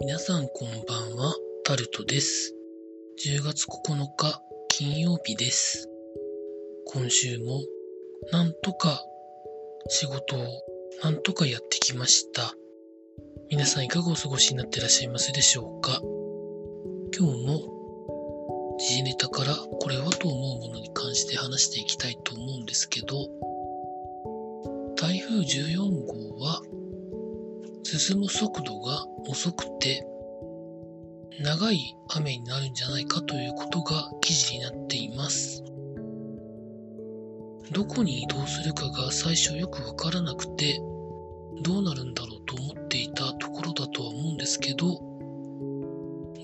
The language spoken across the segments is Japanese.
皆さんこんばんは、タルトです。10月9日金曜日です。今週もなんとか仕事をなんとかやってきました。皆さんいかがお過ごしになっていらっしゃいますでしょうか？今日も時事ネタからこれはと思うものに関して話していきたいと思うんですけど、台風14号進む速度が遅くて長い雨になるんじゃないかということが記事になっています。どこに移動するかが最初よくわからなくてどうなるんだろうと思っていたところだとは思うんですけど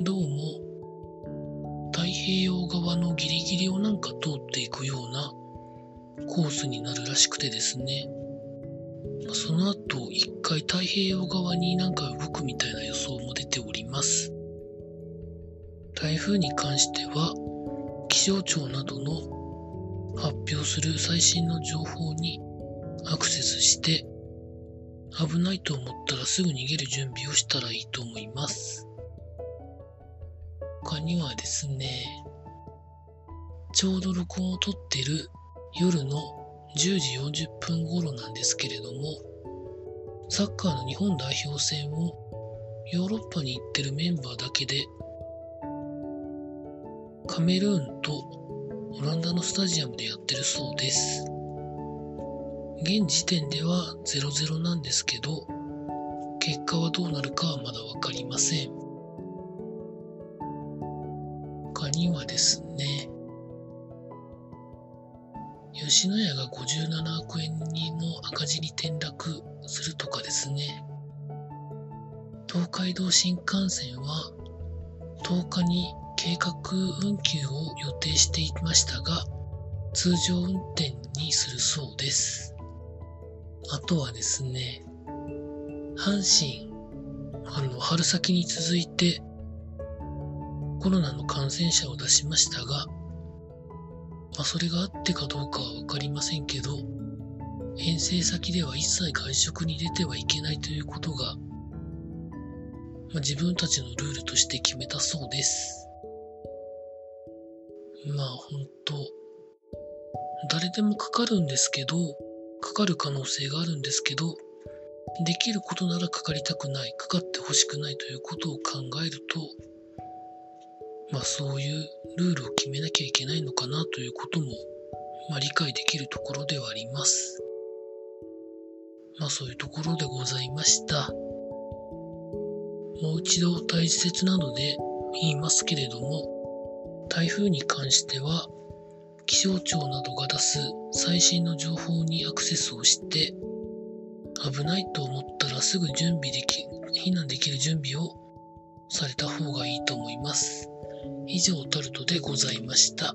どうも太平洋側のギリギリをなんか通っていくようなコースになるらしくてですねその後一回太平洋側になんか動くみたいな予想も出ております。台風に関しては気象庁などの発表する最新の情報にアクセスして危ないと思ったらすぐ逃げる準備をしたらいいと思います。他にはですねちょうど録音を撮ってる夜の10時40分頃なんですけれどサッカーの日本代表戦をヨーロッパに行ってるメンバーだけでカメルーンとオランダのスタジアムでやってるそうです。現時点では0-0なんですけど、結果はどうなるかはまだわかりません。他にはですね、吉野家が57億円にの赤字に転落するとかですね、東海道新幹線は10日に計画運休を予定していましたが、通常運転にするそうです。あとはですね、阪神、あの、春先に続いてコロナの感染者を出しましたが、まあ、それがあってかどうかはわかりませんけど、遠征先では一切外食に出てはいけないということが、まあ、自分たちのルールとして決めたそうです。まあ本当誰でもかかるんですけど、かかる可能性があるんですけど、できることならかかりたくない、かかってほしくないということを考えると、まあそういうルールを決めなきゃいけないのかなということも、まあ理解できるところではあります。まあそういうところでございました。もう一度大切なので言いますけれども、台風に関しては気象庁などが出す最新の情報にアクセスをして危ないと思ったらすぐ準備でき避難できる準備をされた方がいいと思います以上タルトでございました。